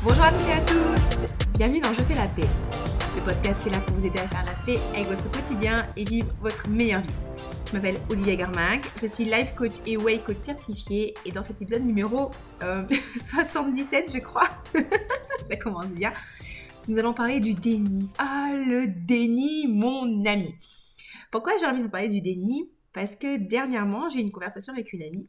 Bonjour à toutes et à tous. Bienvenue dans Je fais la paix, le podcast qui est là pour vous aider à faire la paix avec votre quotidien et vivre votre meilleure vie. Je m'appelle Olivia Garmag, je suis life coach et way coach certifié et dans cet épisode numéro 77 euh, je crois, ça commence bien, nous allons parler du déni. Ah le déni mon ami. Pourquoi j'ai envie de vous parler du déni? Parce que dernièrement j'ai eu une conversation avec une amie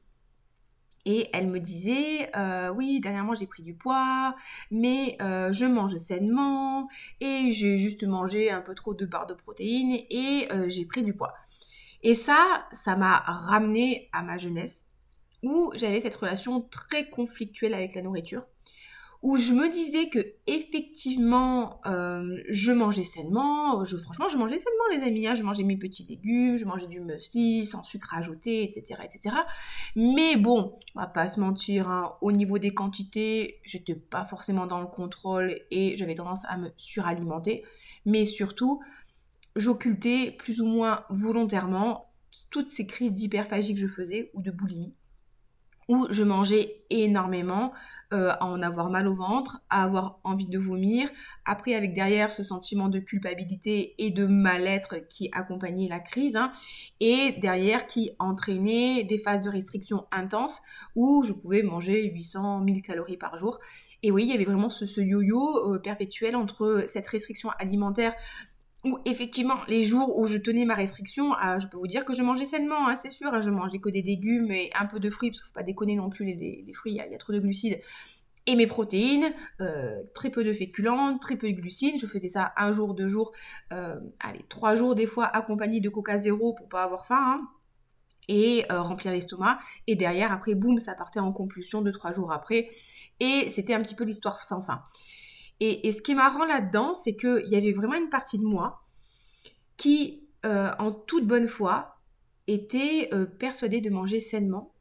et elle me disait, euh, oui, dernièrement j'ai pris du poids, mais euh, je mange sainement, et j'ai juste mangé un peu trop de barres de protéines, et euh, j'ai pris du poids. Et ça, ça m'a ramené à ma jeunesse, où j'avais cette relation très conflictuelle avec la nourriture où je me disais que effectivement euh, je mangeais sainement, franchement je mangeais sainement les amis, hein. je mangeais mes petits légumes, je mangeais du muesli sans sucre ajouté, etc. etc. Mais bon, on va pas se mentir, hein, au niveau des quantités, j'étais pas forcément dans le contrôle et j'avais tendance à me suralimenter, mais surtout j'occultais plus ou moins volontairement toutes ces crises d'hyperphagie que je faisais ou de boulimie où je mangeais énormément, euh, à en avoir mal au ventre, à avoir envie de vomir, après avec derrière ce sentiment de culpabilité et de mal-être qui accompagnait la crise, hein, et derrière qui entraînait des phases de restriction intenses où je pouvais manger 800 1000 calories par jour. Et oui, il y avait vraiment ce, yo-yo euh, perpétuel entre cette restriction alimentaire où effectivement, les jours où je tenais ma restriction, euh, je peux vous dire que je mangeais sainement, hein, c'est sûr. Hein, je mangeais que des légumes et un peu de fruits, parce qu'il ne faut pas déconner non plus, les, fruits, il y, a trop de glucides. Et mes protéines, euh, très peu de féculents, très peu de glucides. Je faisais ça un jour, deux jours, euh, allez, trois jours des fois, accompagné de coca zéro pour pas avoir faim. Hein, et remplir l'estomac. Et derrière, après, boum, ça partait en compulsion deux, trois jours après. Et c'était un petit peu l'histoire sans fin. Et, ce qui est marrant là-dedans, c'est qu'il y avait vraiment une partie de moi qui, euh, en toute bonne foi, était euh, persuadée de manger sainement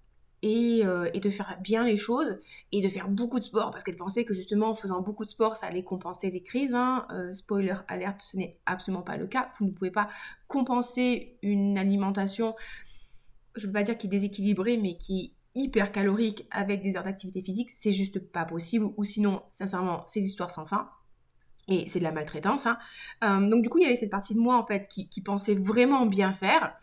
euh, et, de faire bien les choses et de faire beaucoup de sport parce qu'elle pensait que justement en faisant beaucoup de sport ça allait compenser les crises. Hein. spoiler alerte, ce n'est absolument pas le cas. Vous ne pouvez pas compenser une alimentation, je ne veux pas dire qui est déséquilibrée, mais qui hyper calorique avec des heures d'activité physique, c'est juste pas possible. Ou sinon, sincèrement, c'est l'histoire sans fin. Et c'est de la maltraitance. Hein. Euh, donc du coup, il y avait cette partie de moi en fait qui, pensait vraiment bien faire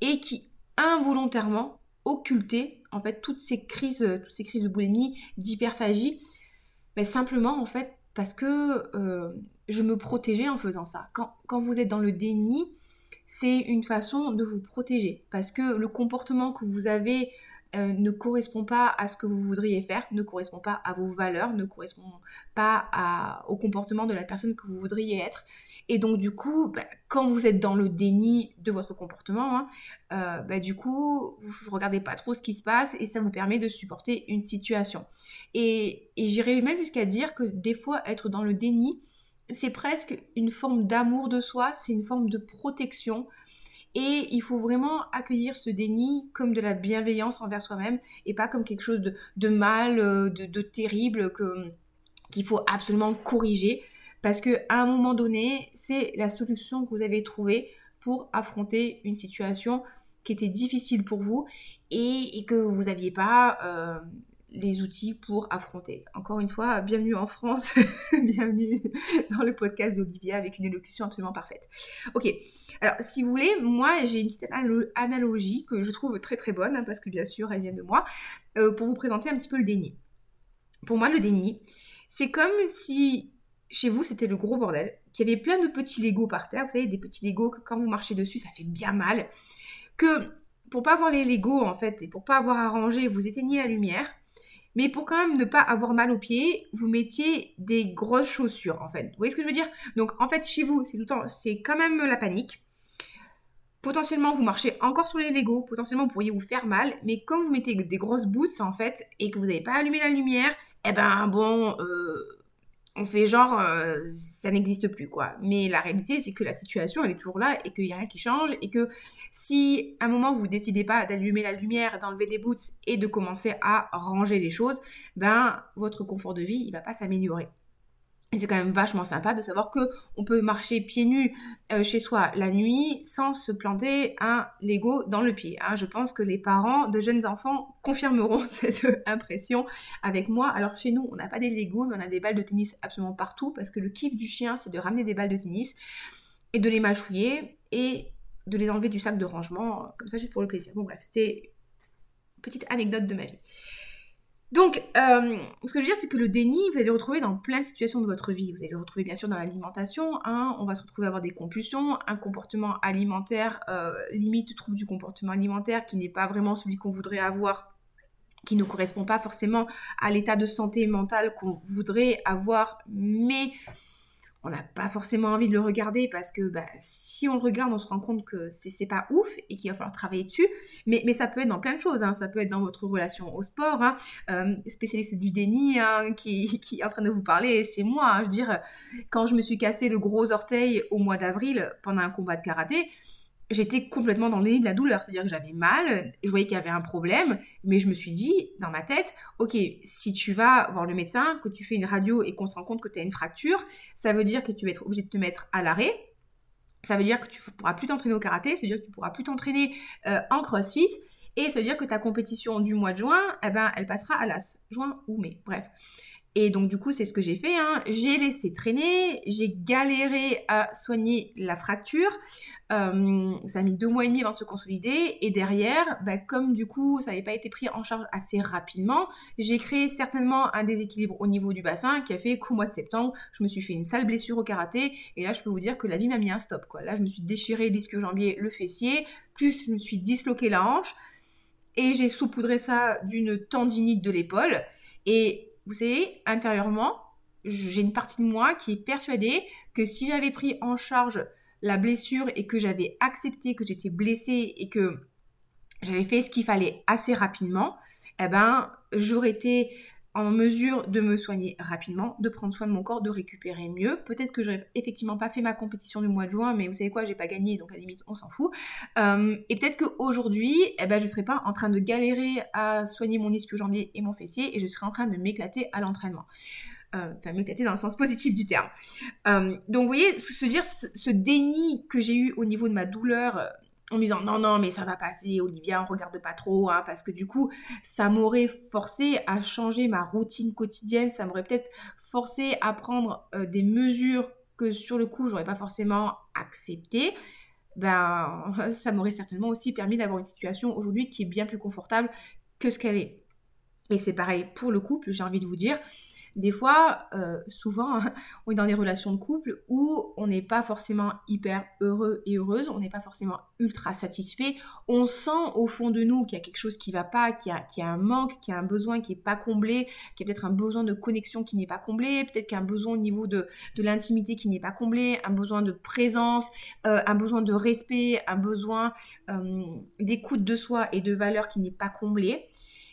et qui involontairement occultait en fait toutes ces crises, toutes ces crises de boulimie, d'hyperphagie, simplement en fait parce que euh, je me protégeais en faisant ça. Quand, quand vous êtes dans le déni, c'est une façon de vous protéger parce que le comportement que vous avez euh, ne correspond pas à ce que vous voudriez faire, ne correspond pas à vos valeurs, ne correspond pas au comportement de la personne que vous voudriez être. Et donc du coup, bah, quand vous êtes dans le déni de votre comportement, hein, euh, bah, du coup, vous regardez pas trop ce qui se passe et ça vous permet de supporter une situation. Et, et j'irais même jusqu'à dire que des fois, être dans le déni, c'est presque une forme d'amour de soi, c'est une forme de protection et il faut vraiment accueillir ce déni comme de la bienveillance envers soi-même et pas comme quelque chose de, mal, euh, de, terrible qu'il faut absolument corriger. Parce qu'à un moment donné, c'est la solution que vous avez trouvée pour affronter une situation qui était difficile pour vous et, que vous n'aviez pas euh, les outils pour affronter. Encore une fois, bienvenue en France, bienvenue dans le podcast d'Olivia avec une élocution absolument parfaite. Ok, alors si vous voulez, moi j'ai une petite analogie que je trouve très très bonne, hein, parce que bien sûr elle vient de moi, euh, pour vous présenter un petit peu le déni. Pour moi, le déni, c'est comme si chez vous c'était le gros bordel, qu'il y avait plein de petits Legos par terre, vous savez, des petits Legos que quand vous marchez dessus, ça fait bien mal, que pour pas avoir les Legos en fait, et pour pas avoir à ranger, vous éteignez la lumière, mais pour quand même ne pas avoir mal aux pieds, vous mettiez des grosses chaussures en fait. Vous voyez ce que je veux dire? Donc en fait chez vous, c'est tout le temps, c'est quand même la panique. Potentiellement vous marchez encore sur les Legos, potentiellement vous pourriez vous faire mal, mais quand vous mettez des grosses boots en fait et que vous n'avez pas allumé la lumière, eh ben bon, euh, on fait genre euh, ça n'existe plus quoi. Mais la réalité c'est que la situation elle est toujours là et qu'il n'y a rien qui change et que si à un moment vous décidez pas d'allumer la lumière, d'enlever les boots et de commencer à ranger les choses, ben votre confort de vie il va pas s'améliorer. Et c'est quand même vachement sympa de savoir que on peut marcher pieds nus euh, chez soi la nuit sans se planter un Lego dans le pied. Hein. Je pense que les parents de jeunes enfants confirmeront cette impression avec moi. Alors chez nous, on n'a pas des Lego, mais on a des balles de tennis absolument partout parce que le kiff du chien, c'est de ramener des balles de tennis et de les mâchouiller et de les enlever du sac de rangement, comme ça juste pour le plaisir. Bon bref, c'était une petite anecdote de ma vie. Donc, euh, ce que je veux dire, c'est que le déni, vous allez le retrouver dans plein de situations de votre vie. Vous allez le retrouver bien sûr dans l'alimentation. Hein. on va se retrouver à avoir des compulsions, un comportement alimentaire, euh, limite trouble du comportement alimentaire qui n'est pas vraiment celui qu'on voudrait avoir qui ne correspond pas forcément à l'état de santé mentale qu'on voudrait avoir, mais on n'a pas forcément envie de le regarder parce que bah, si on le regarde, on se rend compte que c'est pas ouf et qu'il va falloir travailler dessus. Mais, mais, ça peut être dans plein de choses. Hein. Ça peut être dans votre relation au sport. Hein. Euh, spécialiste du déni hein, qui, qui, est en train de vous parler, c'est moi. Je veux dire, quand je me suis cassé le gros orteil au mois d'avril pendant un combat de karaté, j'étais complètement dans le de la douleur. C'est-à-dire que j'avais mal, je voyais qu'il y avait un problème, mais je me suis dit dans ma tête, ok, si tu vas voir le médecin, que tu fais une radio et qu'on se rend compte que tu as une fracture, ça veut dire que tu vas être obligé de te mettre à l'arrêt. Ça veut dire que tu ne pourras plus t'entraîner au karaté, ça veut dire que tu ne pourras plus t'entraîner euh, en crossfit, et ça veut dire que ta compétition du mois de juin, eh ben, elle passera à l'as. Juin ou mai, bref. Et donc du coup, c'est ce que j'ai fait. Hein. J'ai laissé traîner, j'ai galéré à soigner la fracture. Euh, ça a mis deux mois et demi avant de se consolider. Et derrière, bah, comme du coup, ça n'avait pas été pris en charge assez rapidement, j'ai créé certainement un déséquilibre au niveau du bassin qui a fait qu'au mois de septembre, je me suis fait une sale blessure au karaté. Et là, je peux vous dire que la vie m'a mis un stop. Quoi. Là, je me suis déchiré l'ischio-jambier, le fessier, plus je me suis disloqué la hanche. Et j'ai saupoudré ça d'une tendinite de l'épaule. Et vous savez, intérieurement, j'ai une partie de moi qui est persuadée que si j'avais pris en charge la blessure et que j'avais accepté que j'étais blessée et que j'avais fait ce qu'il fallait assez rapidement, eh ben, j'aurais été en mesure de me soigner rapidement, de prendre soin de mon corps, de récupérer mieux. Peut-être que j'aurais effectivement pas fait ma compétition du mois de juin, mais vous savez quoi, j'ai pas gagné, donc à la limite on s'en fout. Euh, et peut-être qu'aujourd'hui, eh ben, je serais pas en train de galérer à soigner mon ischio-jambier et mon fessier, et je serais en train de m'éclater à l'entraînement. Euh, enfin, m'éclater dans le sens positif du terme. Euh, donc vous voyez, se dire, ce déni que j'ai eu au niveau de ma douleur en me disant non, non, mais ça va passer, Olivia, on regarde pas trop, hein, parce que du coup, ça m'aurait forcé à changer ma routine quotidienne, ça m'aurait peut-être forcé à prendre euh, des mesures que sur le coup, j'aurais pas forcément accepté. Ben, ça m'aurait certainement aussi permis d'avoir une situation aujourd'hui qui est bien plus confortable que ce qu'elle est. Et c'est pareil pour le couple, j'ai envie de vous dire, des fois, euh, souvent, on est dans des relations de couple où on n'est pas forcément hyper heureux et heureuse, on n'est pas forcément ultra satisfait. On sent au fond de nous qu'il y a quelque chose qui ne va pas, qu'il y, a, un manque, qu'il y a un besoin qui n'est pas comblé, qu'il y a peut-être un besoin de connexion qui n'est pas comblé, peut-être qu'il y a un besoin au niveau de, l'intimité qui n'est pas comblé, un besoin de présence, euh, un besoin de respect, un besoin euh, d'écoute de soi et de valeur qui n'est pas comblé.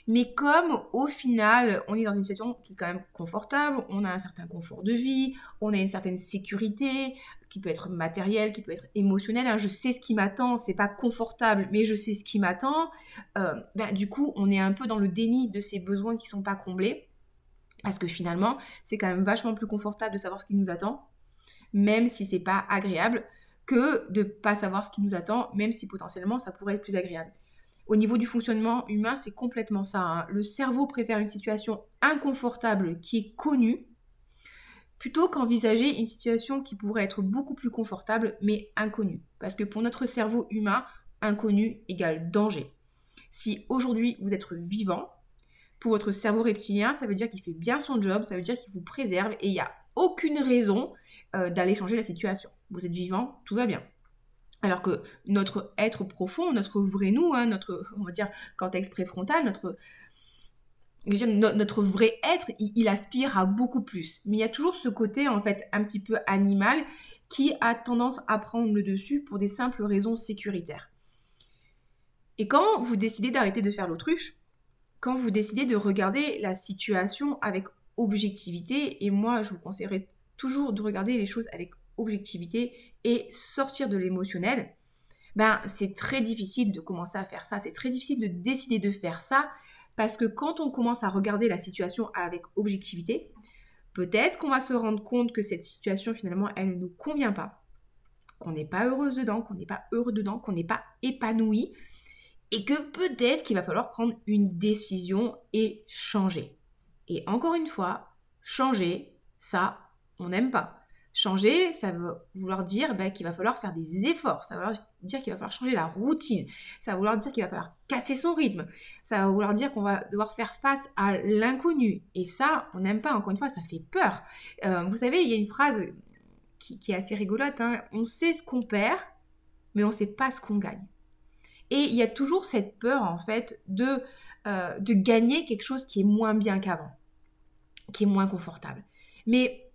Mais comme au final, on est dans une situation qui est quand même confortable, on a un certain confort de vie, on a une certaine sécurité qui peut être matérielle, qui peut être émotionnelle. Hein. je sais ce qui m'attend, c'est pas confortable, mais je sais ce qui m'attend. Euh, ben, du coup, on est un peu dans le déni de ces besoins qui sont pas comblés. Parce que finalement, c'est quand même vachement plus confortable de savoir ce qui nous attend, même si c'est pas agréable, que de pas savoir ce qui nous attend, même si potentiellement ça pourrait être plus agréable. Au niveau du fonctionnement humain, c'est complètement ça. Hein. Le cerveau préfère une situation inconfortable qui est connue plutôt qu'envisager une situation qui pourrait être beaucoup plus confortable mais inconnue. Parce que pour notre cerveau humain, inconnu égale danger. Si aujourd'hui vous êtes vivant, pour votre cerveau reptilien, ça veut dire qu'il fait bien son job, ça veut dire qu'il vous préserve et il n'y a aucune raison euh, d'aller changer la situation. Vous êtes vivant, tout va bien. Alors que notre être profond, notre vrai nous, hein, notre, on va dire, cortex préfrontal, notre, notre vrai être, il, aspire à beaucoup plus. Mais il y a toujours ce côté, en fait, un petit peu animal qui a tendance à prendre le dessus pour des simples raisons sécuritaires. Et quand vous décidez d'arrêter de faire l'autruche, quand vous décidez de regarder la situation avec objectivité, et moi je vous conseillerais toujours de regarder les choses avec objectivité et sortir de l'émotionnel, ben c'est très difficile de commencer à faire ça, c'est très difficile de décider de faire ça parce que quand on commence à regarder la situation avec objectivité, peut-être qu'on va se rendre compte que cette situation, finalement, elle ne nous convient pas, qu'on n'est pas heureuse dedans, qu'on n'est pas heureux dedans, qu'on n'est pas épanoui, et que peut-être qu'il va falloir prendre une décision et changer. Et encore une fois, changer, ça, on n'aime pas. Changer, ça veut vouloir dire ben, qu'il va falloir faire des efforts, ça veut dire qu'il va falloir changer la routine, ça va vouloir dire qu'il va falloir casser son rythme, ça va vouloir dire qu'on va devoir faire face à l'inconnu. Et ça, on n'aime pas, encore une fois, ça fait peur. Euh, vous savez, il y a une phrase qui, est assez rigolote, hein. on sait ce qu'on perd, mais on ne sait pas ce qu'on gagne. Et il y a toujours cette peur, en fait, de, euh, de gagner quelque chose qui est moins bien qu'avant, qui est moins confortable. Mais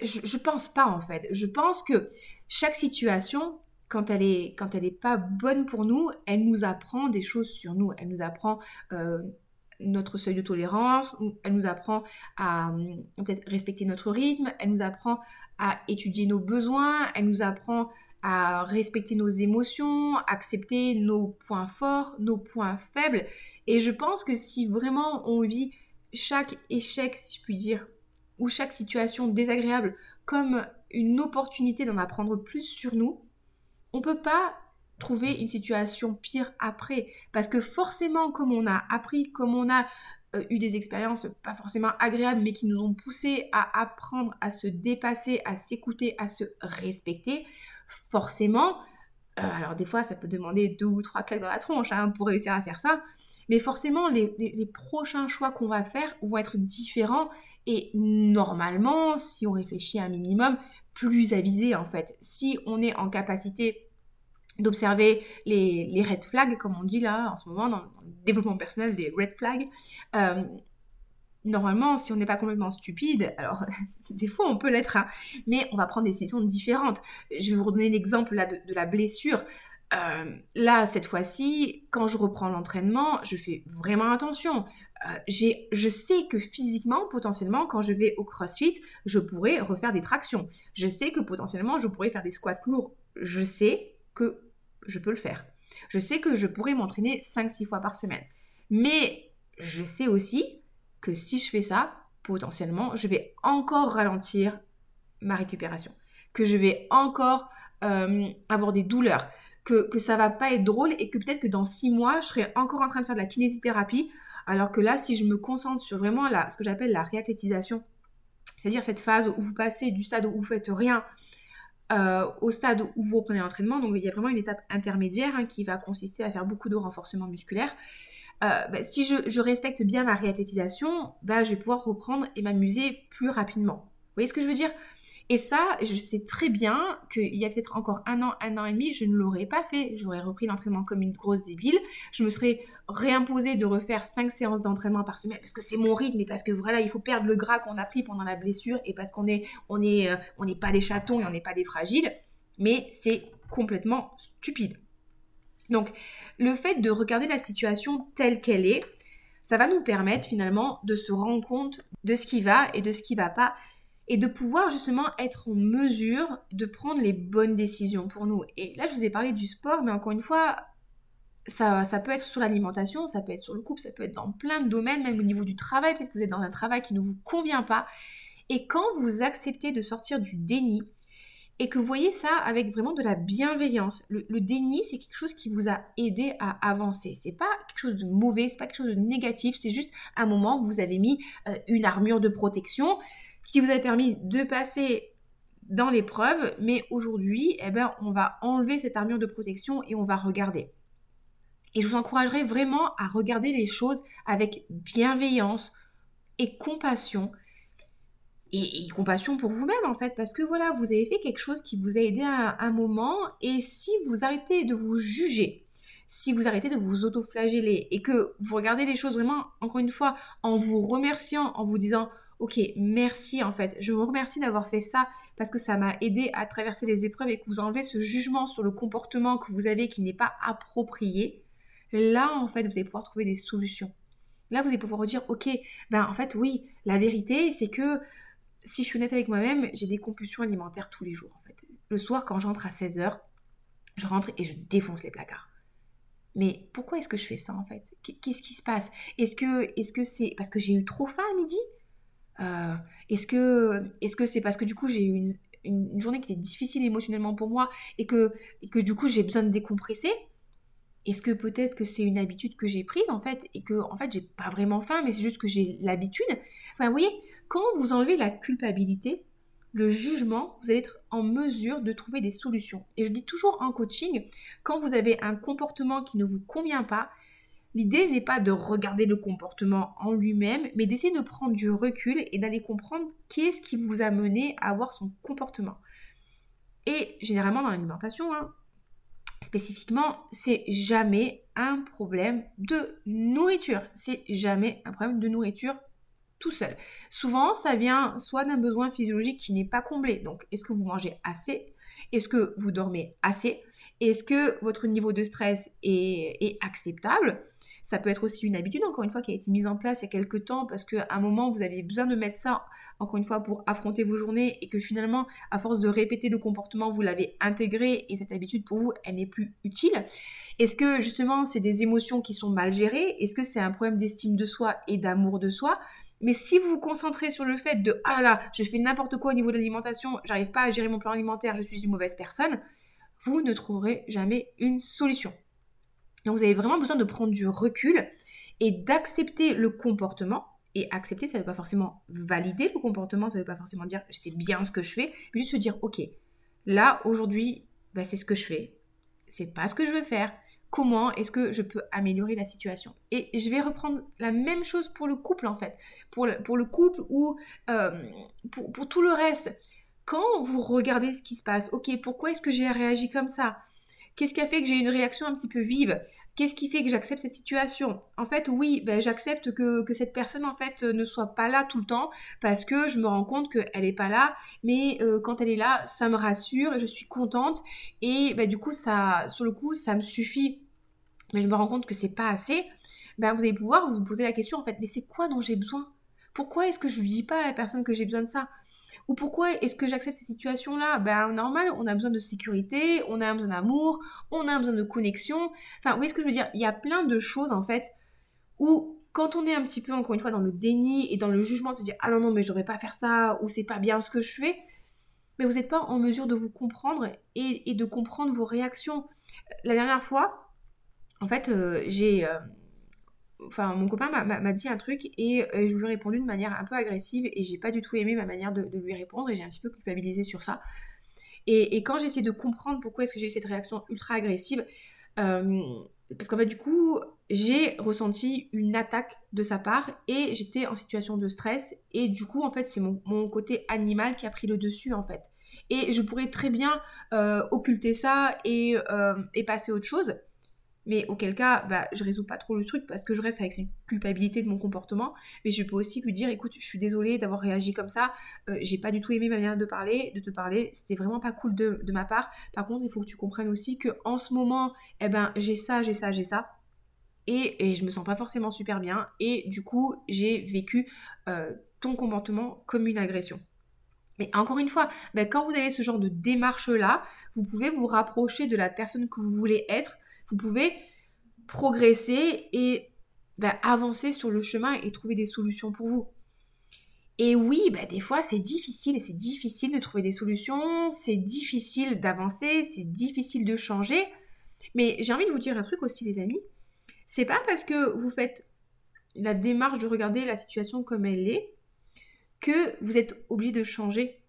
je, je pense pas en fait. Je pense que chaque situation, quand elle est quand elle est pas bonne pour nous, elle nous apprend des choses sur nous. Elle nous apprend euh, notre seuil de tolérance, elle nous apprend à peut-être respecter notre rythme, elle nous apprend à étudier nos besoins, elle nous apprend à respecter nos émotions, accepter nos points forts, nos points faibles. Et je pense que si vraiment on vit chaque échec, si je puis dire, chaque situation désagréable comme une opportunité d'en apprendre plus sur nous, on ne peut pas trouver une situation pire après. Parce que forcément, comme on a appris, comme on a euh, eu des expériences pas forcément agréables, mais qui nous ont poussé à apprendre, à se dépasser, à s'écouter, à se respecter, forcément, euh, alors des fois ça peut demander deux ou trois claques dans la tronche hein, pour réussir à faire ça, mais forcément les prochains choix qu'on va faire vont être différents et normalement, si on réfléchit un minimum, plus avisé en fait. Si on est en capacité d'observer les, red flags, comme on dit là en ce moment dans, le développement personnel, des red flags, euh, normalement, si on n'est pas complètement stupide, alors des fois on peut l'être, hein, mais on va prendre des décisions différentes. Je vais vous redonner l'exemple là de, la blessure. Euh, là, cette fois-ci, quand je reprends l'entraînement, je fais vraiment attention. Euh, je sais que physiquement, potentiellement, quand je vais au CrossFit, je pourrais refaire des tractions. Je sais que potentiellement, je pourrais faire des squats lourds. Je sais que je peux le faire. Je sais que je pourrais m'entraîner 5-6 fois par semaine. Mais je sais aussi que si je fais ça, potentiellement, je vais encore ralentir ma récupération. Que je vais encore euh, avoir des douleurs. Que, que ça va pas être drôle et que peut-être que dans 6 mois, je serai encore en train de faire de la kinésithérapie alors que là, si je me concentre sur vraiment ce que j'appelle la réathlétisation, c'est-à-dire cette phase où vous passez du stade où vous faites rien euh, au stade où vous reprenez l'entraînement, donc il y a vraiment une étape intermédiaire hein, qui va consister à faire beaucoup de renforcement musculaire. Euh, bah, si je, respecte bien ma réathlétisation, bah, je vais pouvoir reprendre et m'amuser plus rapidement. Vous voyez ce que je veux dire? Et ça, je sais très bien qu'il y a peut-être encore un an, un an et demi, je ne l'aurais pas fait. J'aurais repris l'entraînement comme une grosse débile. Je me serais réimposé de refaire cinq séances d'entraînement par semaine parce que c'est mon rythme et parce que voilà, il faut perdre le gras qu'on a pris pendant la blessure et parce qu'on on est, euh, on n'est pas des chatons et on n'est pas des fragiles. Mais c'est complètement stupide. Donc, le fait de regarder la situation telle qu'elle est, ça va nous permettre finalement de se rendre compte de ce qui va et de ce qui va pas et de pouvoir justement être en mesure de prendre les bonnes décisions pour nous. Et là, je vous ai parlé du sport, mais encore une fois, ça, ça peut être sur l'alimentation, ça peut être sur le couple, ça peut être dans plein de domaines, même au niveau du travail, peut-être que vous êtes dans un travail qui ne vous convient pas. Et quand vous acceptez de sortir du déni, et que vous voyez ça avec vraiment de la bienveillance. Le, déni, c'est quelque chose qui vous a aidé à avancer. C'est pas quelque chose de mauvais, c'est pas quelque chose de négatif, c'est juste un moment où vous avez mis euh, une armure de protection qui vous a permis de passer dans l'épreuve, mais aujourd'hui, eh ben, on va enlever cette armure de protection et on va regarder. Et je vous encouragerai vraiment à regarder les choses avec bienveillance et compassion. Et, compassion pour vous-même en fait, parce que voilà, vous avez fait quelque chose qui vous a aidé à un moment, et si vous arrêtez de vous juger, si vous arrêtez de vous autoflageller et que vous regardez les choses vraiment, encore une fois, en vous remerciant, en vous disant ok, merci en fait, je vous remercie d'avoir fait ça parce que ça m'a aidé à traverser les épreuves et que vous enlevez ce jugement sur le comportement que vous avez qui n'est pas approprié, là en fait vous allez pouvoir trouver des solutions. Là vous allez pouvoir dire, ok, ben en fait oui, la vérité c'est que si je suis honnête avec moi-même, j'ai des compulsions alimentaires tous les jours en fait. Le soir quand j'entre à 16h, je rentre et je défonce les placards. Mais pourquoi est-ce que je fais ça en fait? Qu'est-ce qui se passe? Est-ce que est-ce que c'est parce que j'ai eu trop faim à midi? Euh, Est-ce que est-ce que c'est parce que du coup j'ai eu une, journée qui était difficile émotionnellement pour moi et que, et que du coup j'ai besoin de décompresser Est-ce que peut-être que c'est une habitude que j'ai prise en fait et que en fait j'ai pas vraiment faim mais c'est juste que j'ai l'habitude? Enfin vous voyez, quand vous enlevez la culpabilité, le jugement, vous allez être en mesure de trouver des solutions. Et je dis toujours en coaching, quand vous avez un comportement qui ne vous convient pas, l'idée n'est pas de regarder le comportement en lui-même, mais d'essayer de prendre du recul et d'aller comprendre qu'est-ce qui vous a mené à avoir son comportement. Et généralement dans l'alimentation, hein, spécifiquement, c'est jamais un problème de nourriture. C'est jamais un problème de nourriture tout seul. Souvent, ça vient soit d'un besoin physiologique qui n'est pas comblé. Donc, est-ce que vous mangez assez? Est-ce que vous dormez assez? Est-ce que votre niveau de stress est, acceptable? Ça peut être aussi une habitude, encore une fois, qui a été mise en place il y a quelques temps parce qu'à un moment, vous aviez besoin de mettre ça, encore une fois, pour affronter vos journées et que finalement, à force de répéter le comportement, vous l'avez intégré et cette habitude, pour vous, elle n'est plus utile. Est-ce que justement, c'est des émotions qui sont mal gérées? Est-ce que c'est un problème d'estime de soi et d'amour de soi? Mais si vous vous concentrez sur le fait de ah là, je fais n'importe quoi au niveau de l'alimentation, j'arrive pas à gérer mon plan alimentaire, je suis une mauvaise personne, vous ne trouverez jamais une solution. Donc vous avez vraiment besoin de prendre du recul et d'accepter le comportement. Et accepter, ça ne veut pas forcément valider le comportement, ça ne veut pas forcément dire c'est bien ce que je fais, mais juste se dire ok, là aujourd'hui, bah, c'est ce que je fais, c'est pas ce que je veux faire, comment est-ce que je peux améliorer la situation? Et je vais reprendre la même chose pour le couple en fait, pour le, couple ou euh, pour, pour, tout le reste. Quand vous regardez ce qui se passe, ok, pourquoi est-ce que j'ai réagi comme ça? Qu'est-ce qui a fait que j'ai une réaction un petit peu vive? Qu'est-ce qui fait que j'accepte cette situation? En fait, oui, ben, j'accepte que, cette personne en fait ne soit pas là tout le temps parce que je me rends compte qu'elle n'est pas là, mais euh, quand elle est là, ça me rassure, je suis contente et ben, du coup, ça, sur le coup, ça me suffit. Mais je me rends compte que c'est pas assez. Ben, vous allez pouvoir vous poser la question en fait, mais c'est quoi dont j'ai besoin? Pourquoi est-ce que je ne dis pas à la personne que j'ai besoin de ça? Ou pourquoi est-ce que j'accepte cette situation-là Ben normal, on a besoin de sécurité, on a besoin d'amour, on a besoin de connexion. Enfin, vous voyez ce que je veux dire? Il y a plein de choses en fait où quand on est un petit peu encore une fois dans le déni et dans le jugement, de dire ah non non mais je devrais pas faire ça ou c'est pas bien ce que je fais, mais vous n'êtes pas en mesure de vous comprendre et, de comprendre vos réactions. La dernière fois, en fait, euh, j'ai euh, enfin mon copain m'a dit un truc et euh, je lui ai répondu de manière un peu agressive et j'ai pas du tout aimé ma manière de, lui répondre et j'ai un petit peu culpabilisé sur ça. Et, quand j'ai essayé de comprendre pourquoi est-ce que j'ai eu cette réaction ultra agressive, euh, parce qu'en fait du coup j'ai ressenti une attaque de sa part et j'étais en situation de stress et du coup en fait c'est mon, côté animal qui a pris le dessus en fait. Et je pourrais très bien euh, occulter ça et, et passer autre chose. Mais auquel cas, bah, je résous pas trop le truc parce que je reste avec cette culpabilité de mon comportement. Mais je peux aussi lui dire, écoute, je suis désolée d'avoir réagi comme ça. Euh, j'ai pas du tout aimé ma manière de parler, de te parler. C'était vraiment pas cool de, ma part. Par contre, il faut que tu comprennes aussi que en ce moment, eh ben, j'ai ça, j'ai ça, j'ai ça. Et, et, je me sens pas forcément super bien. Et du coup, j'ai vécu euh, ton comportement comme une agression. Mais encore une fois, ben, quand vous avez ce genre de démarche-là, vous pouvez vous rapprocher de la personne que vous voulez être vous pouvez progresser et bah, avancer sur le chemin et trouver des solutions pour vous. Et oui, bah, des fois c'est difficile et c'est difficile de trouver des solutions, c'est difficile d'avancer, c'est difficile de changer. Mais j'ai envie de vous dire un truc aussi les amis, c'est pas parce que vous faites la démarche de regarder la situation comme elle est que vous êtes obligé de changer.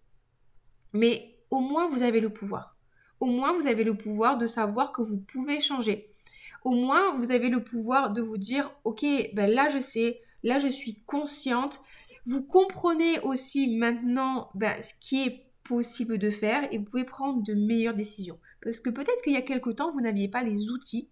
Mais au moins vous avez le pouvoir au moins vous avez le pouvoir de savoir que vous pouvez changer. Au moins vous avez le pouvoir de vous dire, ok, ben là je sais, là je suis consciente. Vous comprenez aussi maintenant ben, ce qui est possible de faire et vous pouvez prendre de meilleures décisions. Parce que peut-être qu'il y a quelque temps, vous n'aviez pas les outils,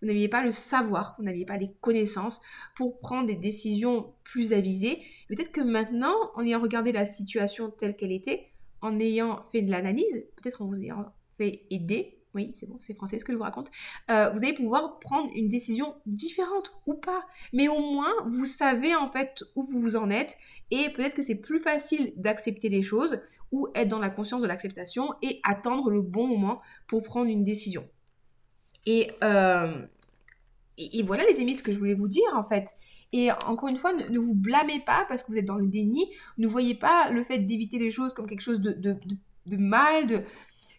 vous n'aviez pas le savoir, vous n'aviez pas les connaissances pour prendre des décisions plus avisées. Peut-être que maintenant, en ayant regardé la situation telle qu'elle était, en ayant fait de l'analyse, peut-être en vous ayant aider, oui, c'est bon, c'est français ce que je vous raconte, euh, vous allez pouvoir prendre une décision différente ou pas. Mais au moins, vous savez en fait où vous en êtes et peut-être que c'est plus facile d'accepter les choses ou être dans la conscience de l'acceptation et attendre le bon moment pour prendre une décision. Et, euh, et, voilà les amis ce que je voulais vous dire en fait. Et encore une fois, ne, vous blâmez pas parce que vous êtes dans le déni. Ne voyez pas le fait d'éviter les choses comme quelque chose de, de, de, mal, de,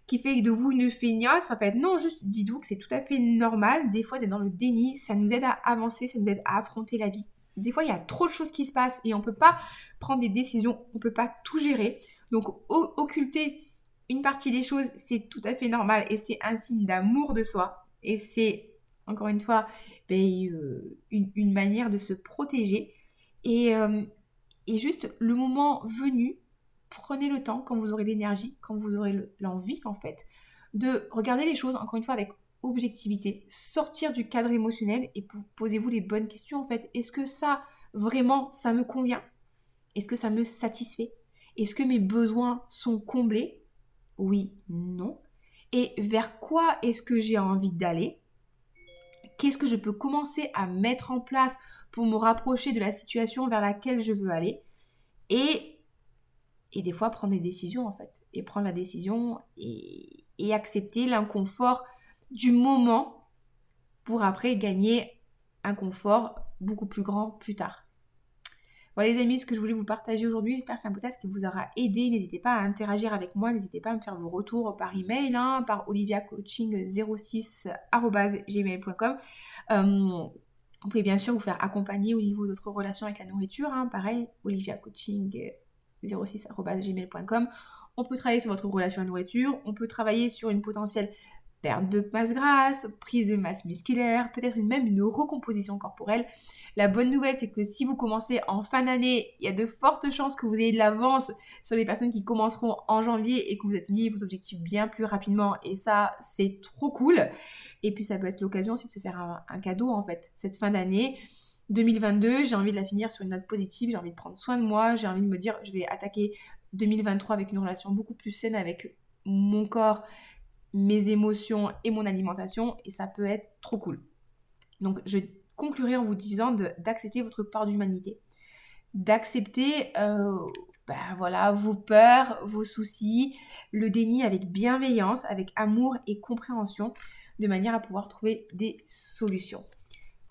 qui fait de vous une feignasse. En fait, non, juste dites-vous que c'est tout à fait normal. Des fois, d'être dans le déni, ça nous aide à avancer, ça nous aide à affronter la vie. Des fois, il y a trop de choses qui se passent et on ne peut pas prendre des décisions, on ne peut pas tout gérer. Donc, occulter une partie des choses, c'est tout à fait normal et c'est un signe d'amour de soi. Et c'est, encore une fois, ben, euh, une, manière de se protéger. Et, euh, et juste le moment venu, prenez le temps, quand vous aurez l'énergie, quand vous aurez l'envie, en fait, de regarder les choses, encore une fois, avec objectivité, sortir du cadre émotionnel et posez-vous les bonnes questions, en fait. Est-ce que ça, vraiment, ça me convient? Est-ce que ça me satisfait? Est-ce que mes besoins sont comblés? Oui, non. Et vers quoi est-ce que j'ai envie d'aller? Qu'est-ce que je peux commencer à mettre en place pour me rapprocher de la situation vers laquelle je veux aller? Et, et des fois prendre des décisions en fait. Et prendre la décision et, et accepter l'inconfort du moment pour après gagner un confort beaucoup plus grand plus tard. Voilà les amis, ce que je voulais vous partager aujourd'hui. J'espère que c'est un podcast qui vous aura aidé. N'hésitez pas à interagir avec moi. N'hésitez pas à me faire vos retours par email, hein, par oliviacoaching06.gmail.com. Euh, vous pouvez bien sûr vous faire accompagner au niveau de votre relation avec la nourriture. Hein. pareil, oliviacoaching06.gmail.com. On peut travailler sur votre relation à la nourriture. On peut travailler sur une potentielle perte de masse grasse, prise de masse musculaire, peut-être même une recomposition corporelle. La bonne nouvelle, c'est que si vous commencez en fin d'année, il y a de fortes chances que vous ayez de l'avance sur les personnes qui commenceront en janvier et que vous atteigniez vos objectifs bien plus rapidement. Et ça, c'est trop cool. Et puis, ça peut être l'occasion aussi de se faire un cadeau, en fait, cette fin d'année. 2022, j'ai envie de la finir sur une note positive, j'ai envie de prendre soin de moi, j'ai envie de me dire, je vais attaquer 2023 avec une relation beaucoup plus saine avec mon corps, mes émotions et mon alimentation et ça peut être trop cool. Donc je conclurai en vous disant d'accepter votre part d'humanité, d'accepter euh, ben voilà, vos peurs, vos soucis, le déni avec bienveillance, avec amour et compréhension, de manière à pouvoir trouver des solutions.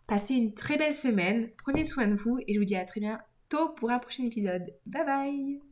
Passez une très belle semaine, prenez soin de vous et je vous dis à très bientôt pour un prochain épisode. Bye bye